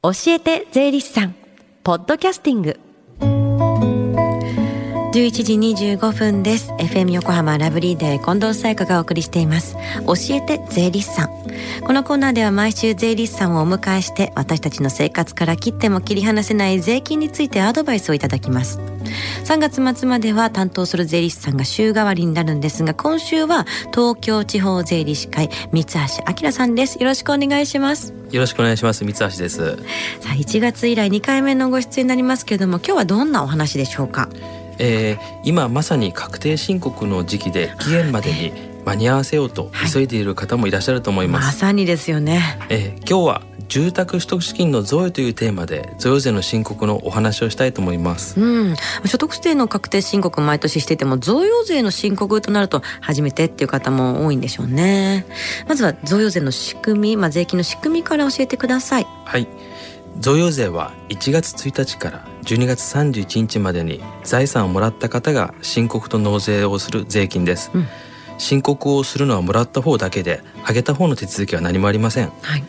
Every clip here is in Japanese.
教えて税理士さん。ポッドキャスティング。11時25分です。FM 横浜ラブリーデー近藤沙耶香がお送りしています。教えて税理士さん。このコーナーでは毎週税理士さんをお迎えして私たちの生活から切っても切り離せない税金についてアドバイスをいただきます。3月末までは担当する税理士さんが週替わりになるんですが今週は東京地方税理士会三橋明さんです。よろしくお願いします。よろしくお願いします。三橋です。さあ1月以来2回目のご出演になりますけれども今日はどんなお話でしょうか？えー、今まさに確定申告の時期で期限までに間に合わせようと急いでいる方もいらっしゃると思います、まさにですよね、えー、今日は住宅取得資金の贈与というテーマで贈与税の申告のお話をしたいと思います、うん、所得税の確定申告毎年してても贈与税の申告となると初めてっていう方も多いんでしょうね。まずは贈与税の仕組み、まあ、税金の仕組みから教えてください。はい。贈与税は1月1日から12月31日までに財産をもらった方が申告と納税をする税金です、うん、申告をするのはもらった方だけであげた方の手続きは何もありません、はい。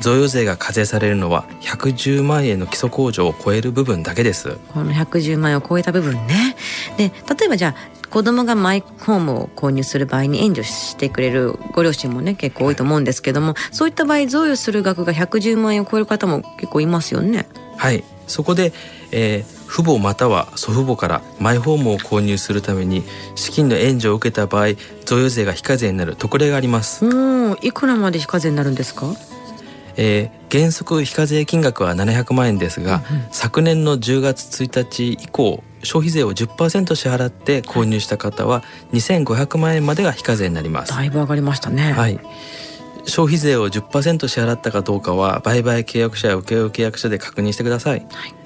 贈与税が課税されるのは110万円の基礎控除を超える部分だけです。この110万円を超えた部分ね。で例えばじゃあ子供がマイホームを購入する場合に援助してくれるご両親もね結構多いと思うんですけどもそういった場合贈与する額が110万円を超える方も結構いますよね。はい。そこで、えー、父母または祖父母からマイホームを購入するために資金の援助を受けた場合贈与税が非課税になる特例があります。うんいくらまで非課税になるんですか？えー、原則非課税金額は700万円ですが、うんうん、昨年の10月1日以降消費税を10%支払って購入した方は2500万円までが非課税になります。だいぶ上がりましたね。はい。消費税を10%支払ったかどうかは売買契約者や請負契約書で確認してください、はい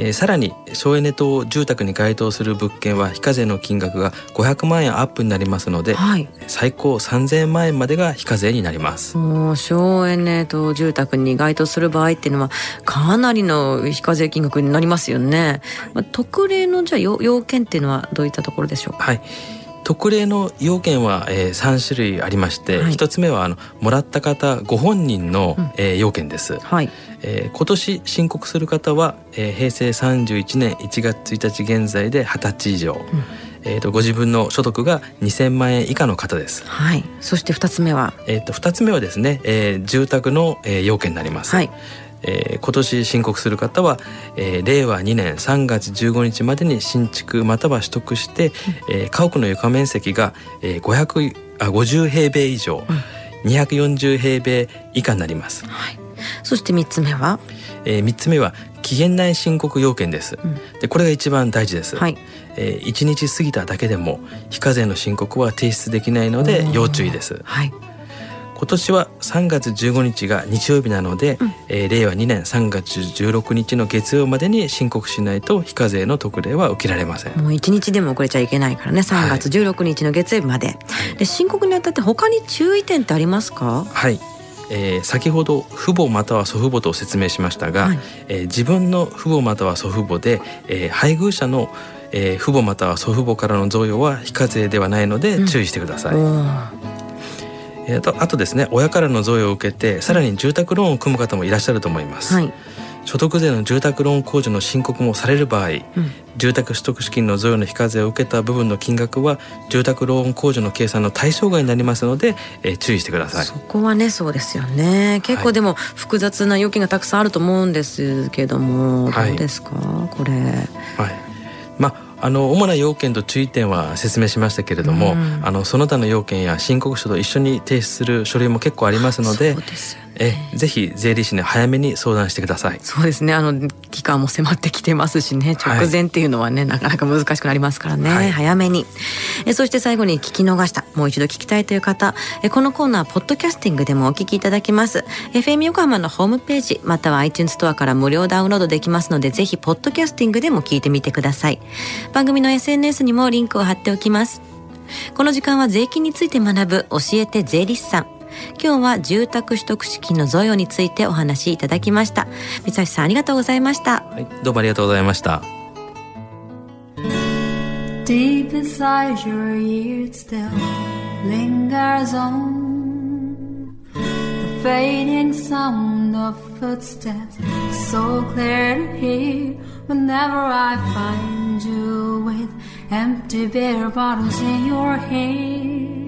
えー、さらに省エネ等住宅に該当する物件は非課税の金額が500万円アップになりますので、はい、最高3000万円までが非課税になります。省エネ等住宅に該当する場合っていうのはかなりの非課税金額になりますよね、まあ、特例のじゃあ要件っていうのはどういったところでしょうか？はい特例の要件は、えー、3種類ありまして、はい、1つ目はあのもらった方ご本人の、うん、えー、要件です、はいえー、今年申告する方は、えー、平成31年1月1日現在で20歳以上、うんえーと、ご自分の所得が2000万円以下の方です。はい。そして2つ目は、えっ、ー、と2つ目はですね、えー、住宅の、えー、要件になります。はい。えー、今年申告する方は、えー、令和2年3月15日までに新築または取得して、うん、えー、家屋の床面積が、えー、500あ50平米以上、うん、240平米以下になります。はい、そして3つ目は、えー、3つ目は期限内申告要件です。うん、でこれが一番大事です。はいえー、1日過ぎただけでも非課税の申告は提出できないので要注意です。はい今年は3月15日が日曜日なので、うん、えー、令和2年3月16日の月曜までに申告しないと非課税の特例は受けられません。もう1日でも遅れちゃいけないからね3月16日の月曜日まで、はい、で申告にあたって他に注意点ってありますか？はい。えー、先ほど父母または祖父母と説明しましたが、はい、えー、自分の父母または祖父母で、えー、配偶者のえー、父母または祖父母からの贈与は非課税ではないので注意してください。うんえー、とあとですね親からの贈与を受けてさらに住宅ローンを組む方もいらっしゃると思います。はい。所得税の住宅ローン控除の申告もされる場合、うん、住宅取得資金の贈与の非課税を受けた部分の金額は住宅ローン控除の計算の対象外になりますので、えー、注意してください。そこはねそうですよね。結構でも複雑な要件がたくさんあると思うんですけども、はい、どうですか？これ。はい。まああの主な要件と注意点は説明しましたけれども、うん、あのその他の要件や申告書と一緒に提出する書類も結構ありますので、えぜひ税理士に早めに相談してください。そうですね。あの期間も迫ってきてますしね。直前っていうのはね、はい、なかなか難しくなりますからね、はい、早めに。えそして最後に聞き逃した。もう一度聞きたいという方。えこのコーナーポッドキャスティングでもお聞きいただけます。FM 横浜のホームページまたは iTunes ストアから無料ダウンロードできますのでぜひポッドキャスティングでも聞いてみてください。番組の SNS にもリンクを貼っておきます。この時間は税金について学ぶ教えて税理士さん今日は住宅取得資金の贈与についてお話しいただきました三橋さんありがとうございました、はい、どうもありがとうございました Deep inside your ears still lingers on The fading sound of footsteps so clear to hear whenever I find you with empty beer bottles in your hand.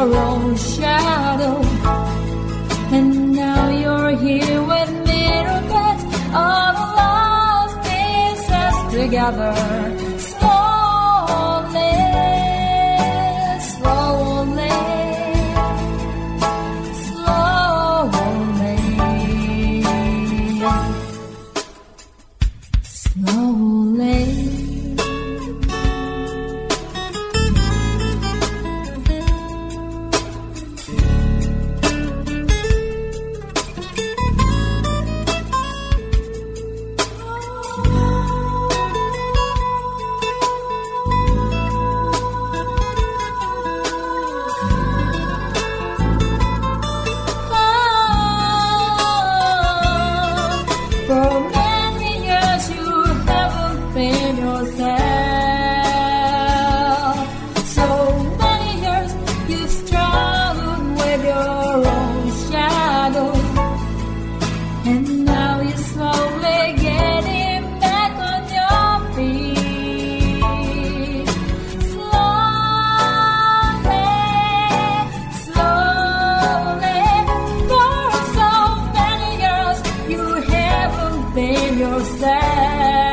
Your own shadow. And now you're here with me, but all lost pieces together. Sad.